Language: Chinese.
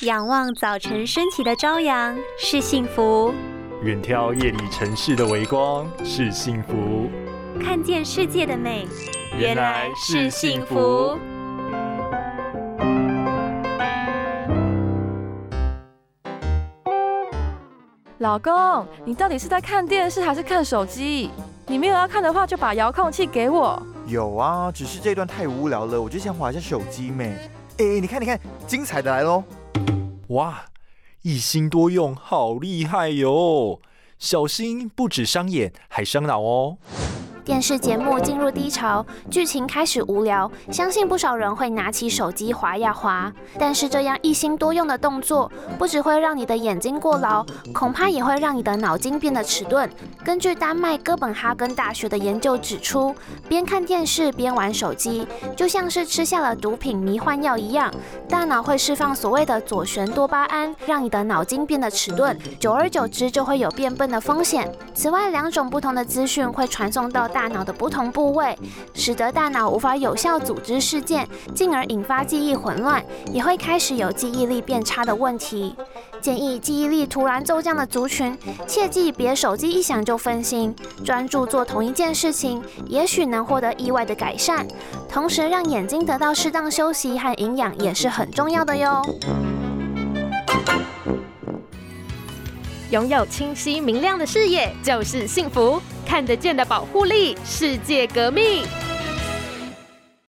仰望早晨升起的朝阳是幸福，远眺夜里城市的微光是幸福，看见世界的美原来是幸福。老公，你到底是在看电视还是看手机？你没有要看的话，就把遥控器给我。有啊，只是这段太无聊了，我就想划一下手机妹。哎，你看，你看，精彩的来喽！哇，一心多用，好厉害哟！小心，不止伤眼，还伤脑哦。电视节目进入低潮，剧情开始无聊，相信不少人会拿起手机划呀划。但是这样一心多用的动作，不只会让你的眼睛过劳，恐怕也会让你的脑筋变得迟钝。根据丹麦哥本哈根大学的研究指出，边看电视边玩手机，就像是吃下了毒品迷幻药一样，大脑会释放所谓的左旋多巴胺，让你的脑筋变得迟钝，久而久之就会有变笨的风险。此外，两种不同的资讯会传送到。大脑的不同部位，使得大脑无法有效组织事件，进而引发记忆混乱，也会开始有记忆力变差的问题。建议记忆力突然骤降的族群，切记别手机一响就分心，专注做同一件事情，也许能获得意外的改善。同时，让眼睛得到适当休息和营养也是很重要的哟。拥有清晰明亮的视野就是幸福，看得见的保护力，世界革命。